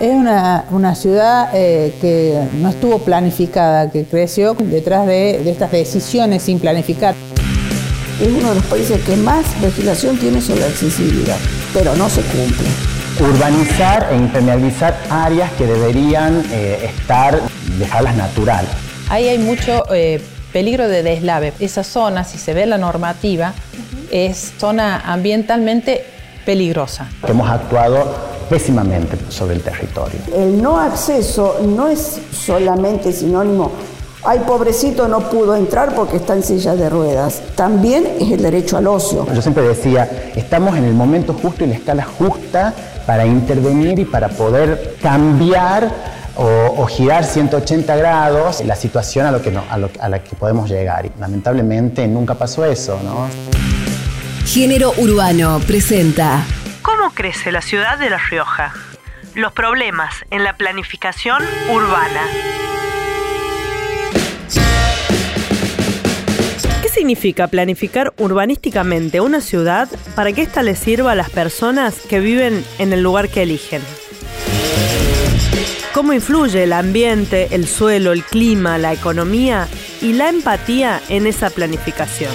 Es una, una ciudad eh, que no estuvo planificada, que creció detrás de, de estas decisiones sin planificar. Es uno de los países que más legislación tiene sobre la accesibilidad, pero no se cumple. Urbanizar e impermeabilizar áreas que deberían eh, estar, dejarlas natural. Ahí hay mucho eh, peligro de deslave. Esa zona, si se ve la normativa, es zona ambientalmente peligrosa. Hemos actuado pésimamente sobre el territorio. El no acceso no es solamente sinónimo, ay pobrecito no pudo entrar porque está en silla de ruedas, también es el derecho al ocio. Yo siempre decía, estamos en el momento justo y la escala justa para intervenir y para poder cambiar o, o girar 180 grados la situación a, lo que no, a, lo, a la que podemos llegar. Y lamentablemente nunca pasó eso, ¿no? Género Urbano presenta ¿Cómo crece la ciudad de La Rioja? Los problemas en la planificación urbana. ¿Qué significa planificar urbanísticamente una ciudad para que ésta les sirva a las personas que viven en el lugar que eligen? ¿Cómo influye el ambiente, el suelo, el clima, la economía y la empatía en esa planificación?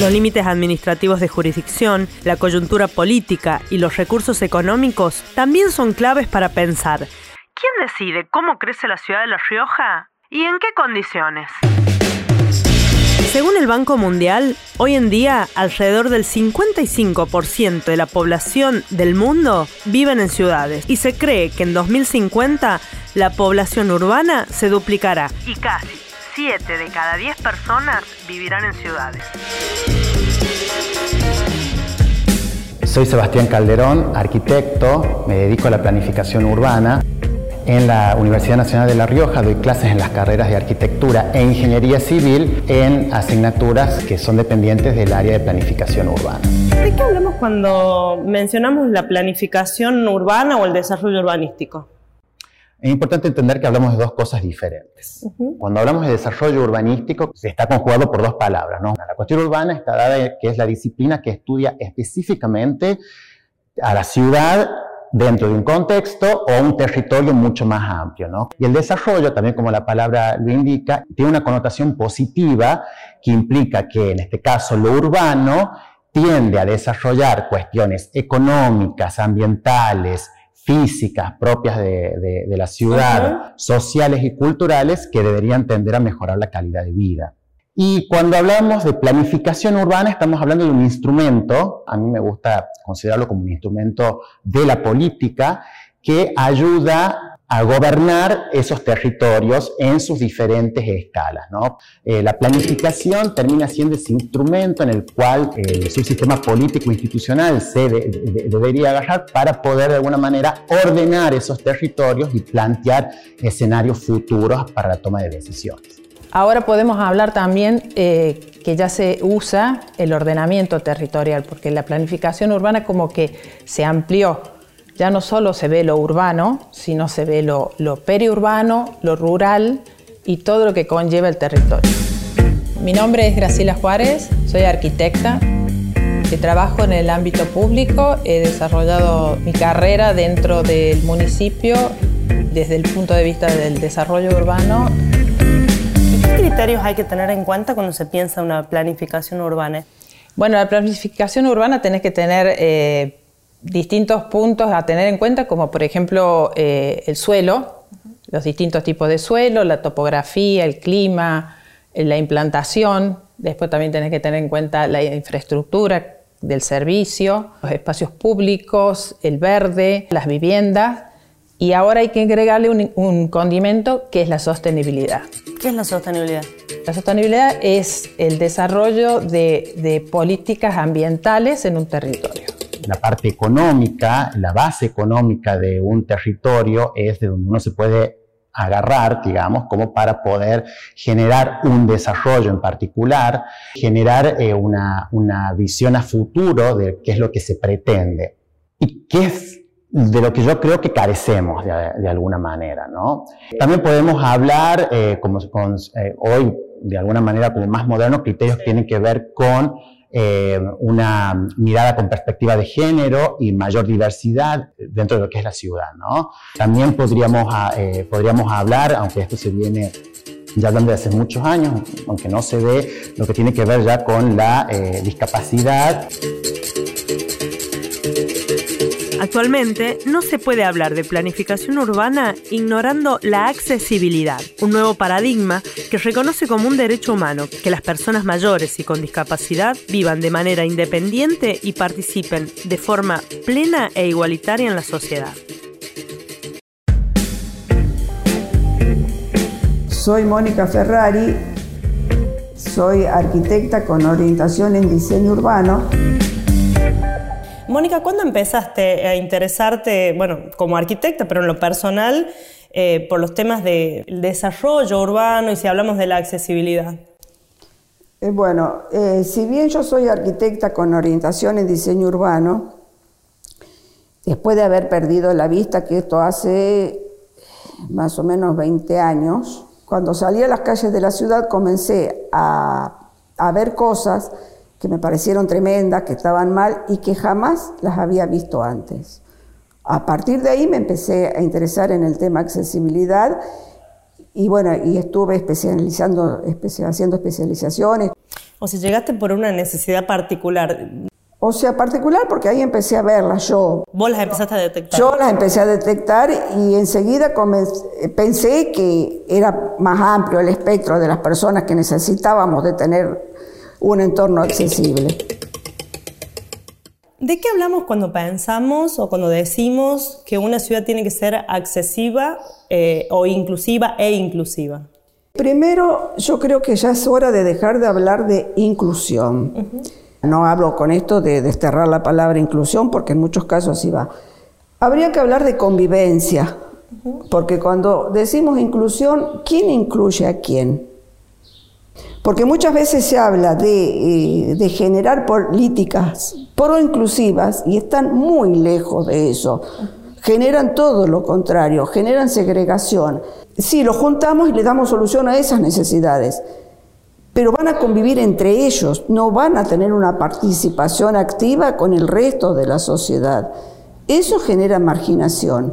Los límites administrativos de jurisdicción, la coyuntura política y los recursos económicos también son claves para pensar. ¿Quién decide cómo crece la ciudad de La Rioja y en qué condiciones? Según el Banco Mundial, hoy en día alrededor del 55% de la población del mundo viven en ciudades y se cree que en 2050 la población urbana se duplicará y casi 7 de cada 10 personas vivirán en ciudades. Soy Sebastián Calderón, arquitecto, me dedico a la planificación urbana. En la Universidad Nacional de La Rioja doy clases en las carreras de arquitectura e ingeniería civil en asignaturas que son dependientes del área de planificación urbana. ¿De qué hablamos cuando mencionamos la planificación urbana o el desarrollo urbanístico? Es importante entender que hablamos de dos cosas diferentes. Cuando hablamos de desarrollo urbanístico, se está conjugado por dos palabras. ¿no? La cuestión urbana está dada que es la disciplina que estudia específicamente a la ciudad dentro de un contexto o un territorio mucho más amplio. ¿no? Y el desarrollo, también como la palabra lo indica, tiene una connotación positiva que implica que en este caso lo urbano tiende a desarrollar cuestiones económicas, ambientales, físicas propias de, de, de la ciudad, sociales y culturales que deberían tender a mejorar la calidad de vida. Y cuando hablamos de planificación urbana, estamos hablando de un instrumento, a mí me gusta considerarlo como un instrumento de la política, que ayuda a gobernar esos territorios en sus diferentes escalas. ¿no? Eh, la planificación termina siendo ese instrumento en el cual eh, el político institucional se de, de, debería agarrar para poder de alguna manera ordenar esos territorios y plantear escenarios futuros para la toma de decisiones. Ahora podemos hablar también eh, que ya se usa el ordenamiento territorial, porque la planificación urbana como que se amplió ya no solo se ve lo urbano, sino se ve lo, lo periurbano, lo rural y todo lo que conlleva el territorio. Mi nombre es Graciela Juárez, soy arquitecta, que trabajo en el ámbito público, he desarrollado mi carrera dentro del municipio desde el punto de vista del desarrollo urbano. ¿Qué criterios hay que tener en cuenta cuando se piensa una planificación urbana? Bueno, la planificación urbana tenés que tener eh, distintos puntos a tener en cuenta, como por ejemplo eh, el suelo, los distintos tipos de suelo, la topografía, el clima, eh, la implantación. Después también tenés que tener en cuenta la infraestructura del servicio, los espacios públicos, el verde, las viviendas. Y ahora hay que agregarle un, un condimento que es la sostenibilidad. ¿Qué es la sostenibilidad? La sostenibilidad es el desarrollo de, de políticas ambientales en un territorio la parte económica, la base económica de un territorio es de donde uno se puede agarrar, digamos, como para poder generar un desarrollo en particular, generar eh, una, una, visión a futuro de qué es lo que se pretende y qué es de lo que yo creo que carecemos de, de alguna manera, ¿no? También podemos hablar, eh, como con, eh, hoy, de alguna manera, como más modernos criterios que tienen que ver con eh, una mirada con perspectiva de género y mayor diversidad dentro de lo que es la ciudad. ¿no? También podríamos, ah, eh, podríamos hablar, aunque esto se viene ya hablando de hace muchos años, aunque no se ve lo que tiene que ver ya con la eh, discapacidad. Actualmente no se puede hablar de planificación urbana ignorando la accesibilidad, un nuevo paradigma que reconoce como un derecho humano que las personas mayores y con discapacidad vivan de manera independiente y participen de forma plena e igualitaria en la sociedad. Soy Mónica Ferrari, soy arquitecta con orientación en diseño urbano. Mónica, ¿cuándo empezaste a interesarte, bueno, como arquitecta, pero en lo personal, eh, por los temas del desarrollo urbano y si hablamos de la accesibilidad? Eh, bueno, eh, si bien yo soy arquitecta con orientación en diseño urbano, después de haber perdido la vista, que esto hace más o menos 20 años, cuando salí a las calles de la ciudad comencé a, a ver cosas que me parecieron tremendas, que estaban mal y que jamás las había visto antes. A partir de ahí me empecé a interesar en el tema accesibilidad y bueno, y estuve especializando, haciendo especializaciones. O si llegaste por una necesidad particular. O sea, particular porque ahí empecé a verlas yo. ¿Vos las empezaste a detectar? Yo las empecé a detectar y enseguida pensé que era más amplio el espectro de las personas que necesitábamos de tener un entorno accesible. ¿De qué hablamos cuando pensamos o cuando decimos que una ciudad tiene que ser accesiva eh, o inclusiva e inclusiva? Primero, yo creo que ya es hora de dejar de hablar de inclusión. No hablo con esto de desterrar la palabra inclusión porque en muchos casos así va. Habría que hablar de convivencia, porque cuando decimos inclusión, ¿quién incluye a quién? Porque muchas veces se habla de, eh, generar políticas pro-inclusivas y están muy lejos de eso. Generan todo lo contrario, generan segregación. Sí, lo juntamos y le damos solución a esas necesidades, pero van a convivir entre ellos, no van a tener una participación activa con el resto de la sociedad. Eso genera marginación.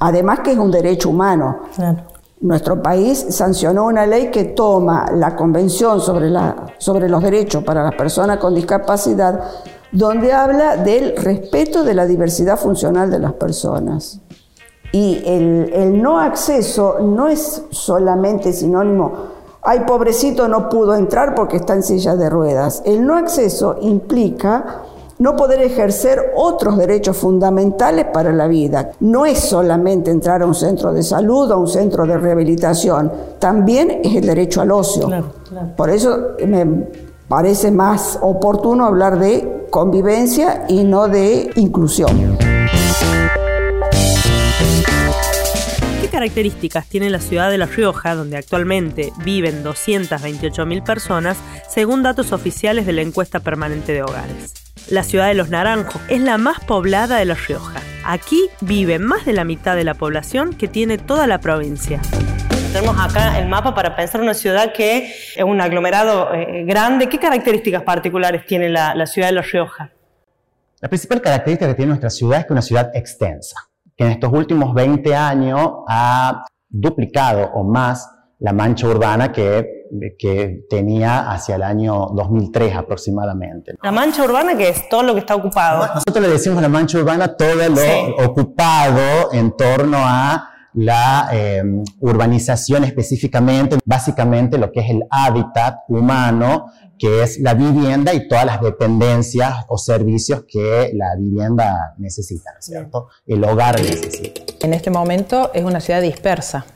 Además que es un derecho humano. Claro. Nuestro país sancionó una ley que toma la Convención sobre, los Derechos para las Personas con Discapacidad, donde habla del respeto de la diversidad funcional de las personas. Y el, el no acceso no es solamente sinónimo, ay, pobrecito no pudo entrar porque está en silla de ruedas. El no acceso implica no poder ejercer otros derechos fundamentales para la vida. No es solamente entrar a un centro de salud o a un centro de rehabilitación, también es el derecho al ocio. Por eso me parece más oportuno hablar de convivencia y no de inclusión. ¿Qué características tiene la ciudad de La Rioja, donde actualmente viven 228.000 personas, según datos oficiales de la encuesta permanente de hogares? La ciudad de Los Naranjos. Es la más poblada de La Rioja. Aquí vive más de la mitad de la población que tiene toda la provincia. Tenemos acá el mapa para pensar una ciudad que es un aglomerado eh, grande. ¿Qué características particulares tiene la, la ciudad de La Rioja? La principal característica que tiene nuestra ciudad es que es una ciudad extensa, que en estos últimos 20 años ha duplicado o más la mancha urbana que que tenía hacia el año 2003 aproximadamente. La mancha urbana que es todo lo que está ocupado. Nosotros le decimos la mancha urbana todo lo ocupado en torno a la eh, urbanización específicamente, básicamente lo que es el hábitat humano, que es la vivienda y todas las dependencias o servicios que la vivienda necesita, ¿cierto? El hogar necesita. En este momento es una ciudad dispersa,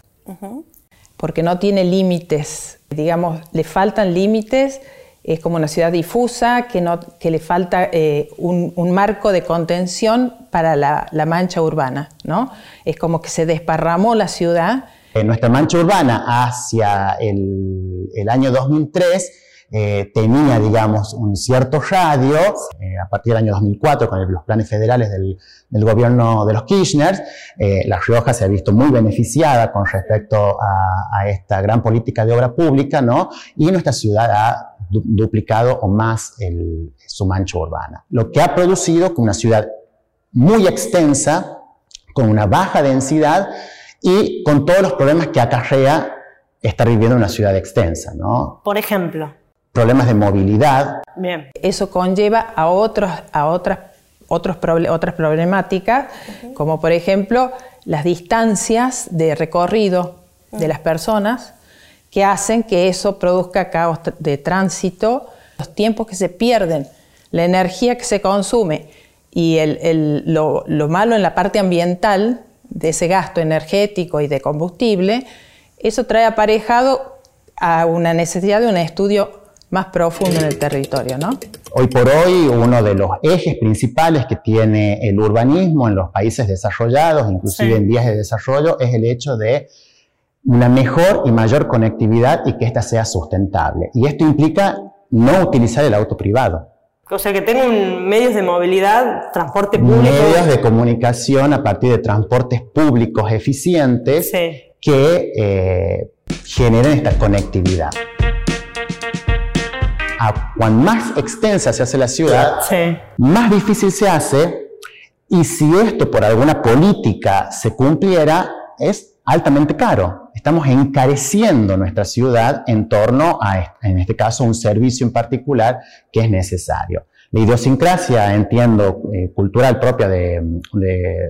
porque no tiene límites digamos, le faltan límites, es como una ciudad difusa, que, no, que le falta eh, un, marco de contención para la, mancha urbana, ¿no? Es como que se desparramó la ciudad. En nuestra mancha urbana hacia el, el año 2003 eh, tenía, digamos, un cierto radio, eh, a partir del año 2004, con los planes federales del, gobierno de los Kirchner, eh, La Rioja se ha visto muy beneficiada con respecto a, esta gran política de obra pública, ¿no? Y nuestra ciudad ha duplicado o más su mancha urbana. Lo que ha producido que una ciudad muy extensa, con una baja densidad y con todos los problemas que acarrea estar viviendo en una ciudad extensa. ¿no? Por ejemplo. Problemas de movilidad. Bien. Eso conlleva a, otros, a otras, otros otras problemáticas, como por ejemplo las distancias de recorrido de las personas que hacen que eso produzca caos de tránsito, los tiempos que se pierden, la energía que se consume y lo, malo en la parte ambiental de ese gasto energético y de combustible, eso trae aparejado a una necesidad de un estudio más profundo en el territorio, ¿no? Hoy por hoy, uno de los ejes principales que tiene el urbanismo en los países desarrollados, inclusive en vías de desarrollo, es el hecho de una mejor y mayor conectividad y que ésta sea sustentable. Y esto implica no utilizar el auto privado. O sea, que tengan medios de movilidad, transporte público. Medios de comunicación a partir de transportes públicos eficientes que eh, generen esta conectividad. A cuan más extensa se hace la ciudad, más difícil se hace y si esto por alguna política se cumpliera, es altamente caro. Estamos encareciendo nuestra ciudad en torno a, en este caso, un servicio en particular que es necesario. La idiosincrasia, entiendo, eh, cultural propia de,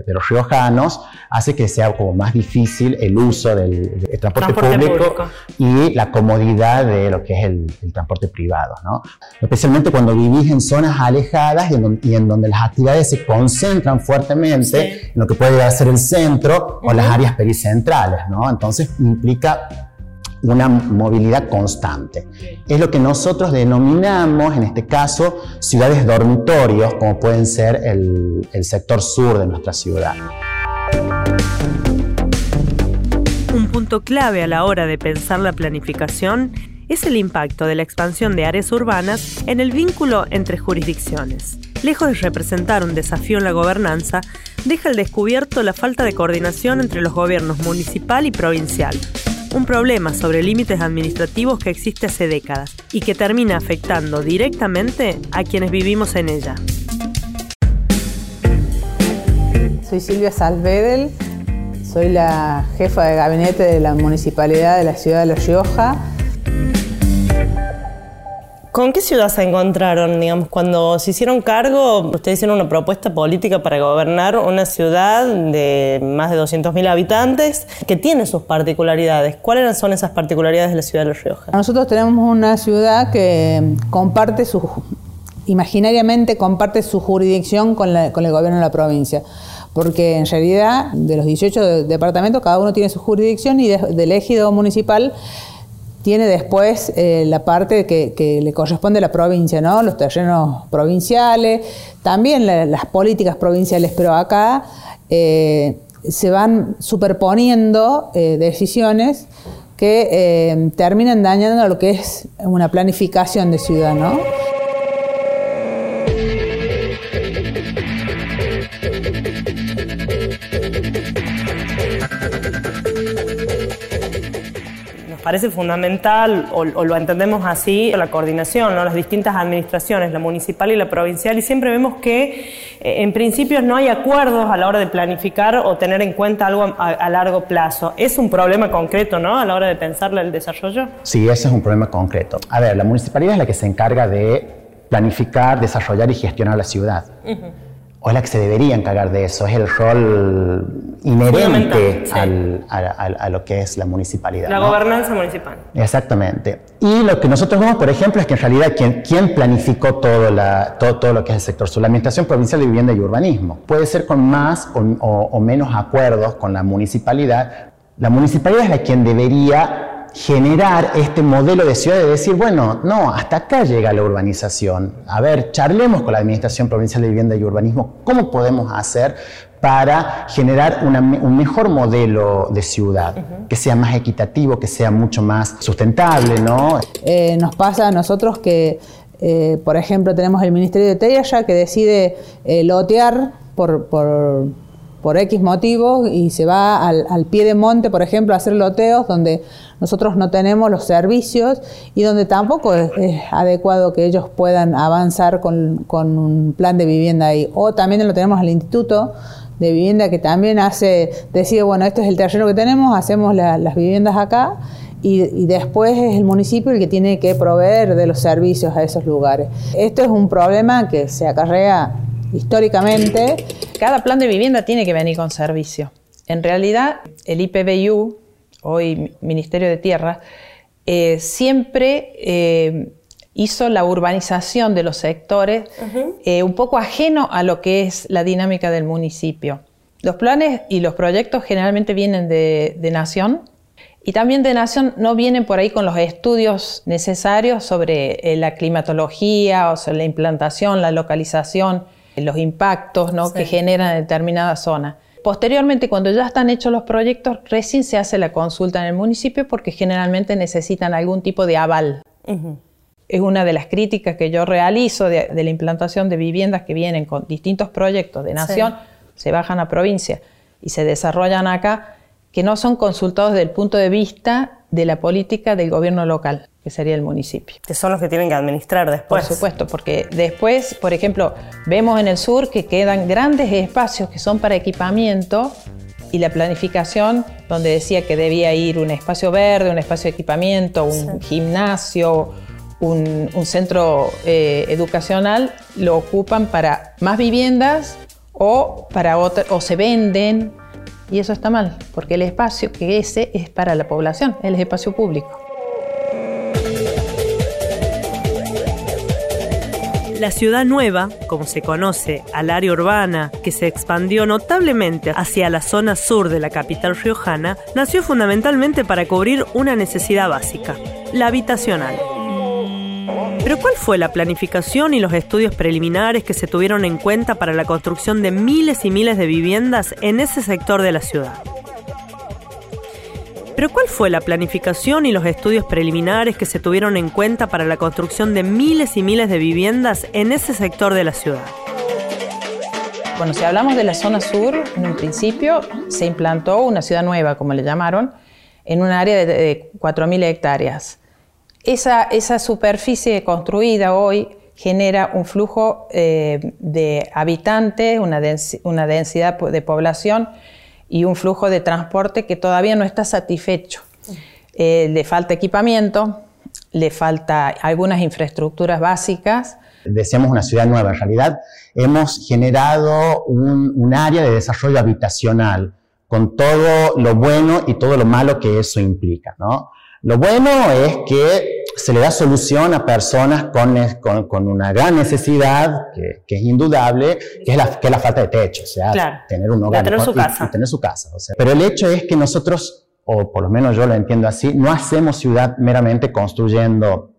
los riojanos hace que sea como más difícil el uso del, transporte, público, y la comodidad de lo que es el, transporte privado. ¿no? Especialmente cuando vivís en zonas alejadas y en, donde, las actividades se concentran fuertemente en lo que puede llegar a ser el centro o las áreas pericentrales. ¿no? Entonces implica una movilidad constante. Es lo que nosotros denominamos, en este caso, ciudades dormitorios, como pueden ser el, sector sur de nuestra ciudad. Un punto clave a la hora de pensar la planificación es el impacto de la expansión de áreas urbanas en el vínculo entre jurisdicciones. Lejos de representar un desafío en la gobernanza, deja al descubierto la falta de coordinación entre los gobiernos municipal y provincial, un problema sobre límites administrativos que existe hace décadas y que termina afectando directamente a quienes vivimos en ella. Soy Silvia Salvedel, soy la jefa de gabinete de la Municipalidad de la Ciudad de La Rioja ¿Con qué ciudad se encontraron, digamos, cuando se hicieron cargo? Ustedes hicieron una propuesta política para gobernar una ciudad de más de 200.000 habitantes que tiene sus particularidades. ¿Cuáles son esas particularidades de la ciudad de La Rioja? Nosotros tenemos una ciudad que comparte su, imaginariamente comparte su jurisdicción con, el gobierno de la provincia porque en realidad de los 18 departamentos cada uno tiene su jurisdicción y del ejido municipal tiene después eh, la parte que, le corresponde a la provincia, ¿no? Los terrenos provinciales, también las políticas provinciales, pero acá eh, se van superponiendo eh, decisiones que terminan dañando lo que es una planificación de ciudad, ¿no? Parece fundamental, o, lo entendemos así, la coordinación, ¿no? las distintas administraciones, la municipal y la provincial, y siempre vemos que eh, en principio no hay acuerdos a la hora de planificar o tener en cuenta algo a, largo plazo. ¿Es un problema concreto ¿no? a la hora de pensar el desarrollo? Sí, ese es un problema concreto. A ver, la municipalidad es la que se encarga de planificar, desarrollar y gestionar la ciudad o es la que se debería encargar de eso, es el rol inherente a, lo que es la municipalidad. La gobernanza municipal. Exactamente. Y lo que nosotros vemos, por ejemplo, es que en realidad quien, planificó todo, todo, lo que es el sector sur, la Administración Provincial de Vivienda y Urbanismo, puede ser con más o menos acuerdos con la municipalidad. La municipalidad es la quien debería generar este modelo de ciudad de decir, bueno, no, hasta acá llega la urbanización. A ver, charlemos con la Administración Provincial de Vivienda y Urbanismo, ¿cómo podemos hacer para generar un mejor modelo de ciudad, que sea más equitativo, que sea mucho más sustentable, ¿no? Eh, nos pasa a nosotros que, eh, por ejemplo, tenemos el Ministerio de Tierra que decide eh, lotear por por X motivos y se va al, pie de monte, por ejemplo, a hacer loteos donde nosotros no tenemos los servicios y donde tampoco es, adecuado que ellos puedan avanzar con, un plan de vivienda ahí. O también lo tenemos al instituto de vivienda que también hace, decide, bueno, este es el terreno que tenemos, hacemos las viviendas acá y, después es el municipio el que tiene que proveer de los servicios a esos lugares. Esto es un problema que se acarrea históricamente. Cada plan de vivienda tiene que venir con servicio. En realidad, el IPBU, hoy Ministerio de Tierra, eh, siempre eh, hizo la urbanización de los sectores eh, un poco ajeno a lo que es la dinámica del municipio. Los planes y los proyectos generalmente vienen de, de Nación, y también de Nación no vienen por ahí con los estudios necesarios sobre eh, la climatología, o sobre la implantación, la localización, los impactos ¿no? que generan en determinada zona. Posteriormente, cuando ya están hechos los proyectos, recién se hace la consulta en el municipio porque generalmente necesitan algún tipo de aval. Es una de las críticas que yo realizo de, la implantación de viviendas que vienen con distintos proyectos de nación, se bajan a provincia y se desarrollan acá que no son consultados desde el punto de vista de la política del gobierno local, que sería el municipio. Que son los que tienen que administrar después. Por supuesto, porque después, por ejemplo, vemos en el sur que quedan grandes espacios que son para equipamiento y la planificación, donde decía que debía ir un espacio verde, un espacio de equipamiento, un gimnasio, un, centro eh, educacional, lo ocupan para más viviendas o, para o se venden y eso está mal, porque el espacio que ese es para la población, el espacio público. La ciudad nueva, como se conoce al área urbana que se expandió notablemente hacia la zona sur de la capital riojana, nació fundamentalmente para cubrir una necesidad básica, la habitacional. Pero ¿cuál fue la planificación y los estudios preliminares que se tuvieron en cuenta para la construcción de miles y miles de viviendas en ese sector de la ciudad? Pero ¿cuál fue la planificación y los estudios preliminares que se tuvieron en cuenta para la construcción de miles y miles de viviendas en ese sector de la ciudad? Bueno, si hablamos de la zona sur, en un principio se implantó una ciudad nueva, como le llamaron, en un área de 4.000 hectáreas. Esa, superficie construida hoy genera un flujo eh, de habitantes, una, densidad de población y un flujo de transporte que todavía no está satisfecho. Eh, le falta equipamiento, le falta algunas infraestructuras básicas. Decíamos una ciudad nueva, en realidad hemos generado un, un área de desarrollo habitacional con todo lo bueno y todo lo malo que eso implica. ¿no? Lo bueno es que se le da solución a personas con, con, una gran necesidad, que, es indudable, que es, la, que la falta de techo, o sea, tener un hogar tener su casa. tener su casa. pero el hecho es que nosotros, o por lo menos yo lo entiendo así, no hacemos ciudad meramente construyendo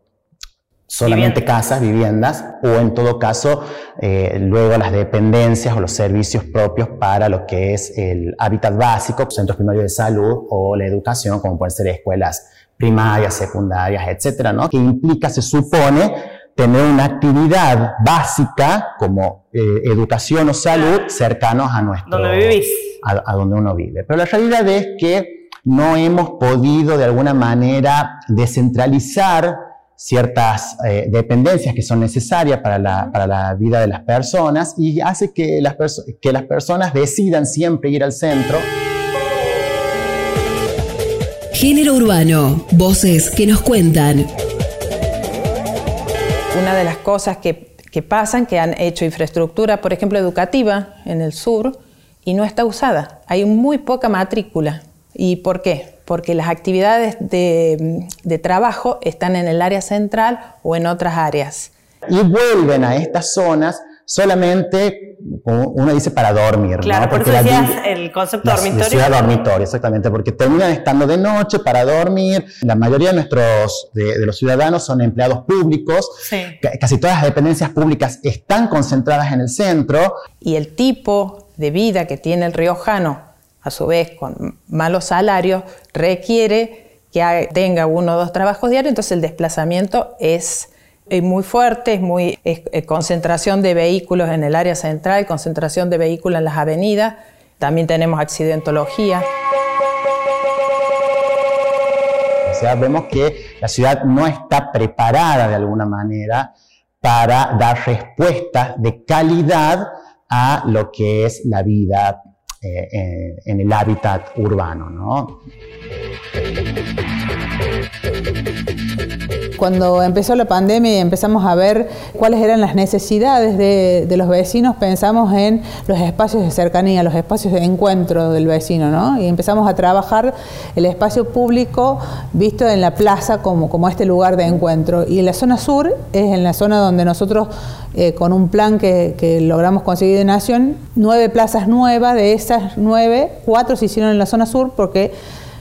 solamente casas, viviendas, o en todo caso, eh, luego las dependencias o los servicios propios para lo que es el hábitat básico, centros primarios de salud o la educación, como pueden ser escuelas primarias, secundarias, etcétera, ¿no? Que implica, se supone, tener una actividad básica como eh, educación o salud cercanos a nuestro... Donde vivís. A, donde uno vive. Pero la realidad es que no hemos podido de alguna manera descentralizar ciertas eh, dependencias que son necesarias para la, para la, vida de las personas y hace que las, que las personas decidan siempre ir al centro. Género urbano, voces que nos cuentan. Una de las cosas que, que pasan, que han hecho infraestructura, por ejemplo, educativa en el sur, y no está usada. Hay muy poca matrícula. ¿Y por qué? Porque las actividades de, de, trabajo están en el área central o en otras áreas. Y vuelven a estas zonas solamente, uno dice para dormir. Claro, ¿no? porque por eso el concepto dormitorio. ciudad dormitorio, exactamente, porque terminan estando de noche para dormir. La mayoría de nuestros, de, los ciudadanos son empleados públicos. Casi todas las dependencias públicas están concentradas en el centro. Y el tipo de vida que tiene el riojano, a su vez con malos salarios, requiere que tenga uno o dos trabajos diarios, entonces el desplazamiento es es muy fuerte, es muy concentración de vehículos en el área central, concentración de vehículos en las avenidas También tenemos accidentología. O sea, vemos que la ciudad no está preparada de alguna manera para dar respuestas de calidad a lo que es la vida eh, en el hábitat urbano. ¿no? Cuando empezó la pandemia y empezamos a ver cuáles eran las necesidades de, los vecinos, pensamos en los espacios de cercanía, los espacios de encuentro del vecino, ¿no? Y empezamos a trabajar el espacio público visto en la plaza como, este lugar de encuentro. Y en la zona sur es en la zona donde nosotros, eh, con un plan que, que logramos conseguir de Nación, nueve plazas nuevas, de esas nueve, cuatro se hicieron en la zona sur porque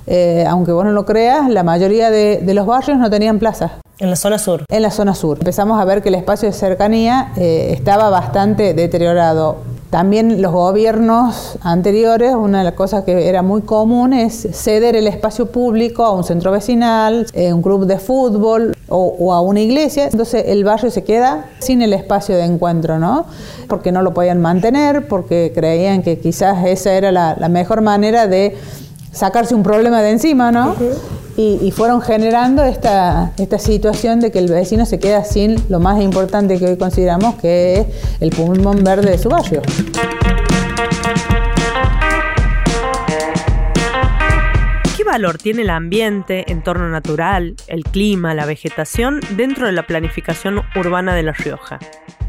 eh, aunque vos no lo creas, la mayoría de, los barrios no tenían plazas. En la zona sur. En la zona sur. Empezamos a ver que el espacio de cercanía eh, estaba bastante deteriorado. También los gobiernos anteriores, una de las cosas que era muy común es ceder el espacio público a un centro vecinal, a eh, un club de fútbol o, a una iglesia. Entonces el barrio se queda sin el espacio de encuentro, ¿no? Porque no lo podían mantener, porque creían que quizás esa era la mejor manera de sacarse un problema de encima, ¿no? y, fueron generando esta, esta situación de que el vecino se queda sin lo más importante que hoy consideramos que es el pulmón verde de su barrio. Valor tiene el ambiente, entorno natural, el clima, la vegetación dentro de la planificación urbana de La Rioja?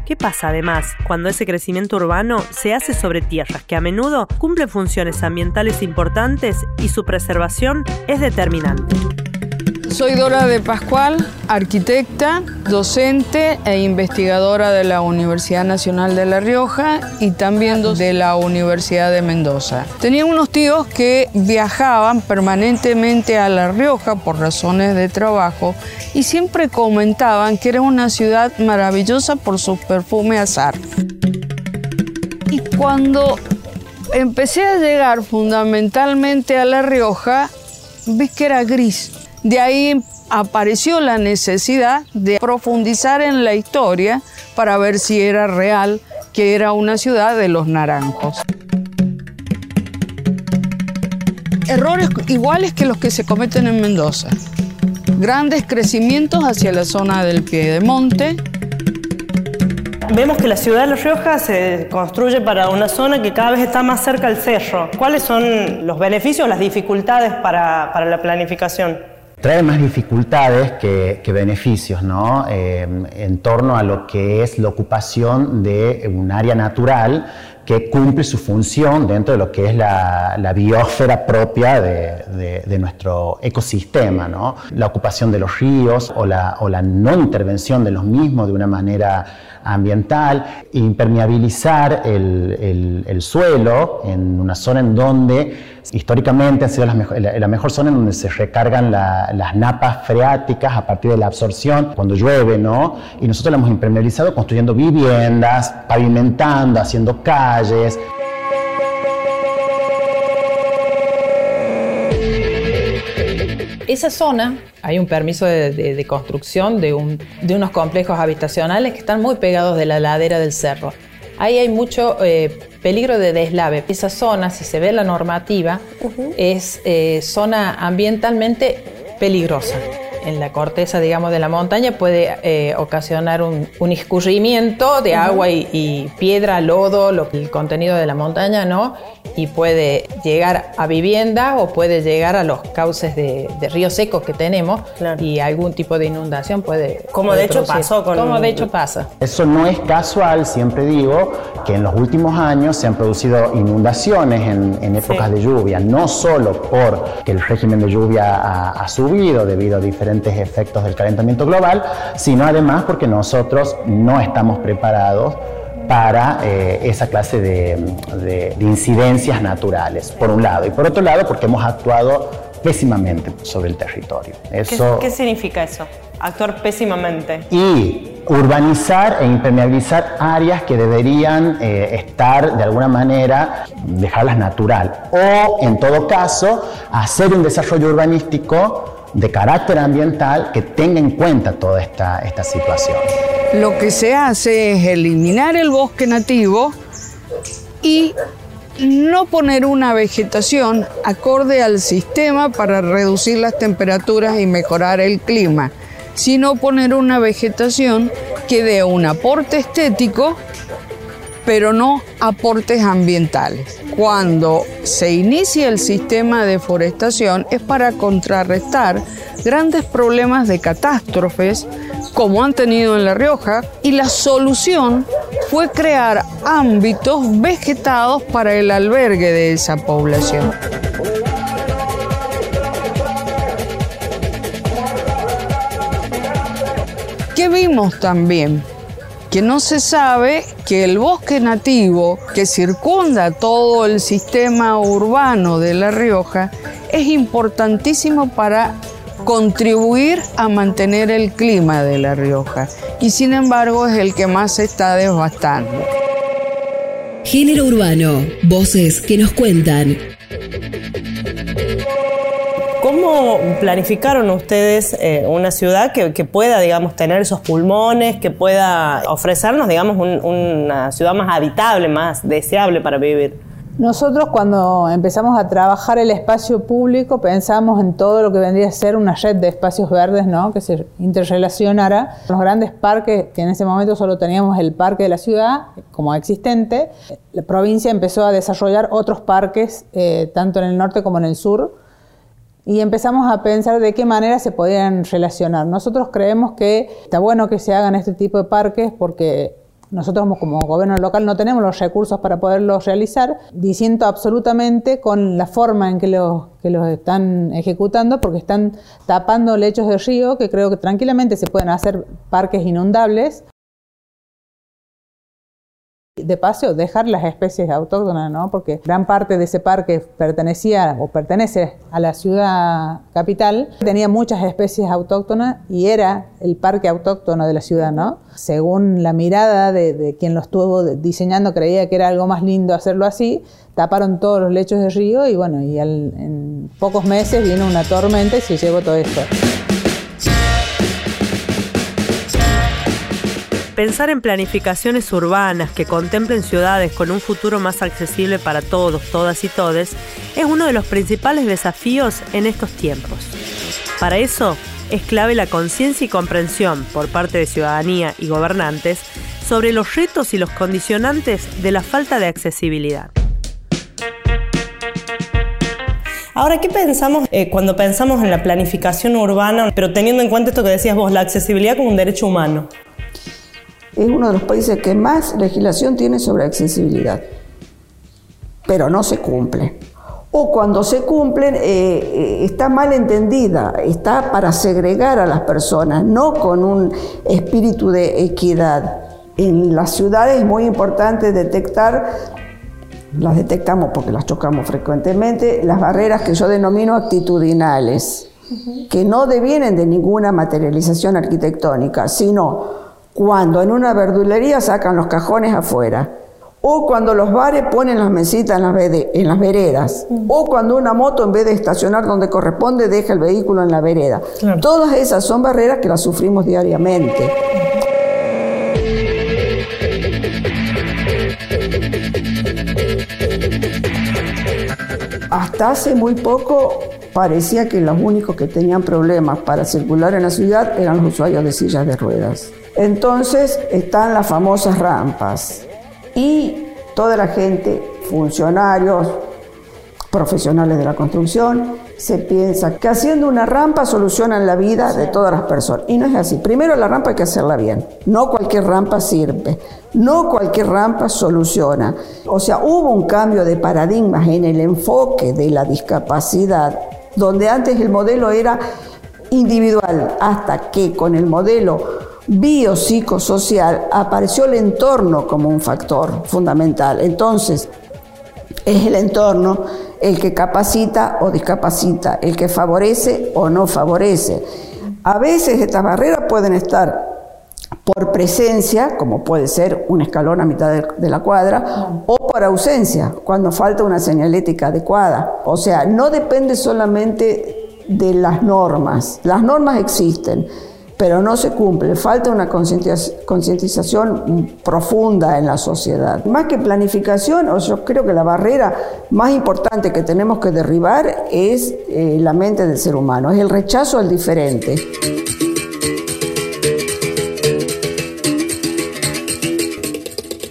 ¿Qué pasa además cuando ese crecimiento urbano se hace sobre tierras que a menudo cumplen funciones ambientales importantes y su preservación es determinante? Soy Dora de Pascual, arquitecta, docente e investigadora de la Universidad Nacional de La Rioja y también de la Universidad de Mendoza. Tenía unos tíos que viajaban permanentemente a La Rioja por razones de trabajo y siempre comentaban que era una ciudad maravillosa por su perfume azar. Y cuando empecé a llegar fundamentalmente a La Rioja, vi que era gris de ahí apareció la necesidad de profundizar en la historia para ver si era real que era una ciudad de los naranjos. Errores iguales que los que se cometen en Mendoza. Grandes crecimientos hacia la zona del pie de monte, Vemos que la ciudad de La Rioja se construye para una zona que cada vez está más cerca al cerro. ¿Cuáles son los beneficios las dificultades para, para la planificación? Trae más dificultades que, beneficios ¿no? Eh, en torno a lo que es la ocupación de un área natural que cumple su función dentro de lo que es la, la biosfera propia de, nuestro ecosistema. ¿no? La ocupación de los ríos o la, o la no intervención de los mismos de una manera ambiental, impermeabilizar el, el, suelo en una zona en donde históricamente ha sido la mejor, la, mejor zona en donde se recargan las napas freáticas a partir de la absorción cuando llueve, ¿no? Y nosotros la hemos impermeabilizado construyendo viviendas, pavimentando, haciendo calles. Esa zona, hay un permiso de, construcción de, unos complejos habitacionales que están muy pegados de la ladera del cerro. Ahí hay mucho eh, peligro de deslave. Esa zona, si se ve la normativa, es eh, zona ambientalmente peligrosa en la corteza, digamos, de la montaña puede eh, ocasionar un, escurrimiento de agua y, piedra, lodo, lo, el contenido de la montaña, ¿no? Y puede llegar a vivienda o puede llegar a los cauces de, ríos secos que tenemos y algún tipo de inundación puede. Como de hecho pasó con. Como de hecho pasa. Eso no es casual, siempre digo que en los últimos años se han producido inundaciones en, épocas de lluvia, no solo porque el régimen de lluvia ha, ha subido debido a diferentes efectos del calentamiento global, sino además porque nosotros no estamos preparados para eh, esa clase de, incidencias naturales, por un lado, y por otro lado porque hemos actuado pésimamente sobre el territorio. Eso, ¿Qué, significa eso? Actuar pésimamente. Y urbanizar e impermeabilizar áreas que deberían eh, estar de alguna manera, dejarlas natural. O, en todo caso, hacer un desarrollo urbanístico de carácter ambiental que tenga en cuenta toda esta, esta situación. Lo que se hace es eliminar el bosque nativo y no poner una vegetación acorde al sistema para reducir las temperaturas y mejorar el clima, sino poner una vegetación que dé un aporte estético, pero no aportes ambientales. Cuando se inicia el sistema de deforestación es para contrarrestar grandes problemas de catástrofes como han tenido en La Rioja y la solución fue crear ámbitos vegetados para el albergue de esa población. ¿Qué vimos también? Que no se sabe que el bosque nativo que circunda todo el sistema urbano de La Rioja es importantísimo para contribuir a mantener el clima de La Rioja y sin embargo es el que más se está devastando. Género urbano, voces que nos cuentan. ¿Cómo planificaron ustedes eh, una ciudad que, pueda, digamos, tener esos pulmones, que pueda ofrecernos, digamos, una ciudad más habitable, más deseable para vivir? Nosotros cuando empezamos a trabajar el espacio público pensamos en todo lo que vendría a ser una red de espacios verdes, ¿no? que se interrelacionara. Los grandes parques, que en ese momento solo teníamos el parque de la ciudad como existente, la provincia empezó a desarrollar otros parques, eh, tanto en el norte como en el sur, y empezamos a pensar de qué manera se podían relacionar. Nosotros creemos que está bueno que se hagan este tipo de parques porque nosotros como gobierno local no tenemos los recursos para poderlos realizar, diciendo absolutamente con la forma en que los, que los están ejecutando, porque están tapando lechos de río que creo que tranquilamente se pueden hacer parques inundables de paso, dejar las especies autóctonas, ¿no? Porque gran parte de ese parque pertenecía o pertenece a la ciudad capital, tenía muchas especies autóctonas y era el parque autóctono de la ciudad, ¿no? Según la mirada de, quien lo estuvo diseñando, creía que era algo más lindo hacerlo así, taparon todos los lechos de río y bueno, y en pocos meses vino una tormenta y se llevó todo esto. Pensar en planificaciones urbanas que contemplen ciudades con un futuro más accesible para todos, todas y todes es uno de los principales desafíos en estos tiempos. Para eso es clave la conciencia y comprensión por parte de ciudadanía y gobernantes sobre los retos y los condicionantes de la falta de accesibilidad. Ahora, ¿qué pensamos eh, cuando pensamos en la planificación urbana, pero teniendo en cuenta esto que decías vos, la accesibilidad como un derecho humano? Es uno de los países que más legislación tiene sobre accesibilidad, pero no se cumple. O cuando se cumplen, eh, eh, está mal entendida, está para segregar a las personas, no con un espíritu de equidad. En las ciudades es muy importante detectar, las detectamos porque las chocamos frecuentemente, las barreras que yo denomino actitudinales, que no devienen de ninguna materialización arquitectónica, sino cuando en una verdulería sacan los cajones afuera, o cuando los bares ponen las mesitas en las, veredas, o cuando una moto en vez de estacionar donde corresponde deja el vehículo en la vereda. Todas esas son barreras que las sufrimos diariamente. Hasta hace muy poco parecía que los únicos que tenían problemas para circular en la ciudad eran los usuarios de sillas de ruedas. Entonces están las famosas rampas y toda la gente, funcionarios, profesionales de la construcción, se piensa que haciendo una rampa solucionan la vida de todas las personas. Y no es así. Primero la rampa hay que hacerla bien. No cualquier rampa sirve. No cualquier rampa soluciona. O sea, hubo un cambio de paradigmas en el enfoque de la discapacidad, donde antes el modelo era individual, hasta que con el modelo biopsicosocial apareció el entorno como un factor fundamental. Entonces, es el entorno el que capacita o discapacita, el que favorece o no favorece. A veces estas barreras pueden estar por presencia, como puede ser un escalón a mitad de, la cuadra, o por ausencia, cuando falta una señalética adecuada. O sea, no depende solamente de las normas. Las normas existen pero no se cumple. Falta una concientización profunda en la sociedad. Más que planificación, yo creo que la barrera más importante que tenemos que derribar es eh, la mente del ser humano, es el rechazo al diferente.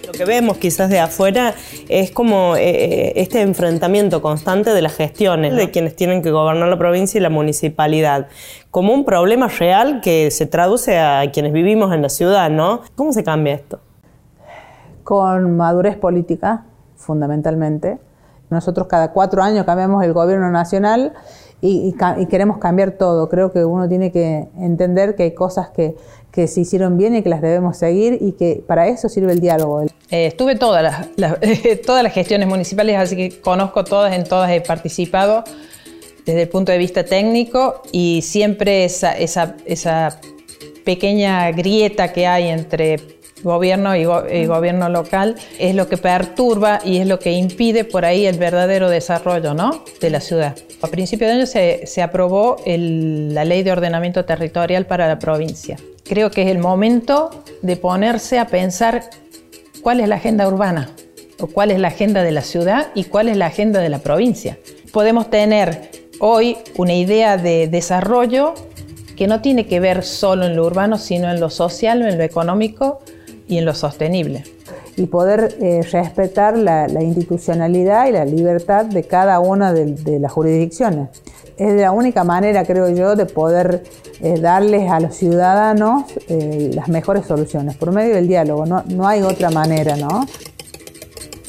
Lo que vemos quizás de afuera es como eh, eh, este enfrentamiento constante de las gestiones de quienes tienen que gobernar la provincia y la municipalidad, como un problema real que se traduce a quienes vivimos en la ciudad, ¿no? ¿Cómo se cambia esto? Con madurez política, fundamentalmente. Nosotros cada cuatro años cambiamos el gobierno nacional y, queremos cambiar todo. Creo que uno tiene que entender que hay cosas que, que se hicieron bien y que las debemos seguir y que para eso sirve el diálogo. Eh, estuve todas las, todas las gestiones municipales, así que conozco todas, en todas he participado desde el punto de vista técnico y siempre esa, esa, esa pequeña grieta que hay entre gobierno y, gobierno local es lo que perturba y es lo que impide por ahí el verdadero desarrollo ¿no? de la ciudad. A principios de año se, se aprobó la ley de ordenamiento territorial para la provincia. Creo que es el momento de ponerse a pensar cuál es la agenda urbana o cuál es la agenda de la ciudad y cuál es la agenda de la provincia. Podemos tener hoy una idea de desarrollo que no tiene que ver solo en lo urbano, sino en lo social, en lo económico y en lo sostenible. Y poder eh, respetar la, institucionalidad y la libertad de cada una de, las jurisdicciones. Es la única manera, creo yo, de poder eh, darles a los ciudadanos eh, las mejores soluciones, por medio del diálogo. No, no hay otra manera, ¿no?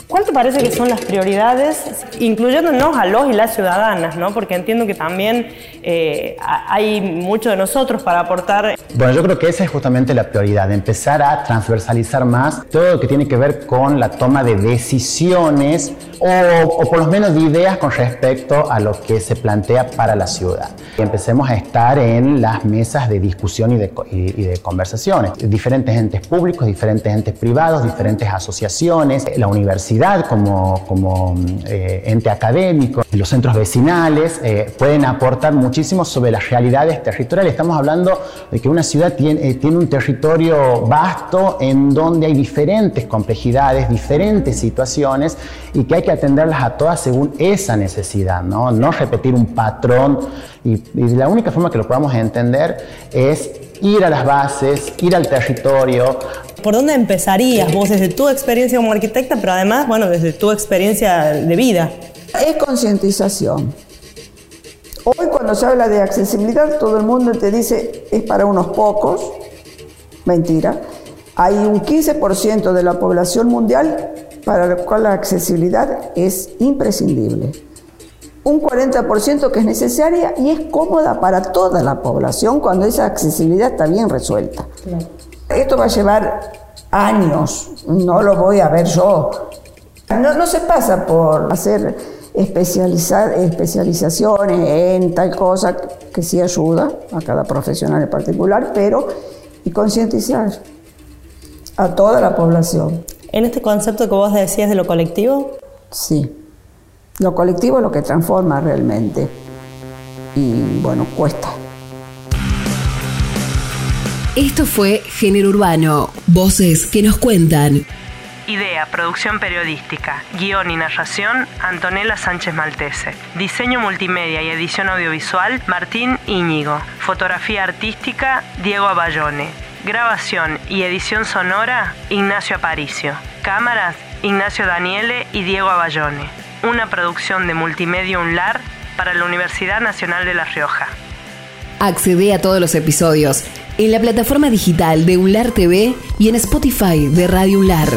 ¿Cuál te parece que son las prioridades, incluyéndonos a los y las ciudadanas, ¿no? Porque entiendo que también eh, hay mucho de nosotros para aportar. Bueno, yo creo que esa es justamente la prioridad, empezar a transversalizar más todo lo que tiene que ver con la toma de decisiones o, por lo menos de ideas con respecto a lo que se plantea para la ciudad. empecemos a estar en las mesas de discusión y de, y de conversaciones. Diferentes entes públicos, diferentes entes privados, diferentes asociaciones, la universidad como, como eh, ente académico, los centros vecinales eh, pueden aportar muchísimo sobre las realidades territoriales. Estamos hablando de que una ciudad tiene, eh, tiene un territorio vasto en donde hay diferentes complejidades, diferentes situaciones y que hay que atenderlas a todas según esa necesidad, no, no repetir un patrón. Y, la única forma que lo podamos entender es ir a las bases, ir al territorio. ¿Por dónde empezarías vos desde tu experiencia como arquitecta, pero además, bueno, desde tu experiencia de vida? Es concientización. Hoy cuando se habla de accesibilidad, todo el mundo te dice es para unos pocos. Mentira. Hay un 15% de la población mundial para la cual la accesibilidad es imprescindible. Un 40% que es necesaria y es cómoda para toda la población cuando esa accesibilidad está bien resuelta. Esto va a llevar años, no lo voy a ver yo. No, no se pasa por hacer especializar, especializaciones en tal cosa que sí ayuda a cada profesional en particular, pero y concientizar a toda la población. En este concepto que vos decías de lo colectivo. Sí, lo colectivo es lo que transforma realmente y bueno, cuesta. Esto fue Género Urbano, voces que nos cuentan. Idea, producción periodística, guion y narración, Antonella Sánchez Maltese. Diseño multimedia y edición audiovisual, Martín Íñigo. Fotografía artística, Diego Abayone. Grabación y edición sonora, Ignacio Aparicio. Cámaras, Ignacio Daniele y Diego Abayone. Una producción de Multimedia UNLAR para la Universidad Nacional de La Rioja. Accede a todos los episodios en la plataforma digital de UNLAR TV y en Spotify de Radio UNLAR.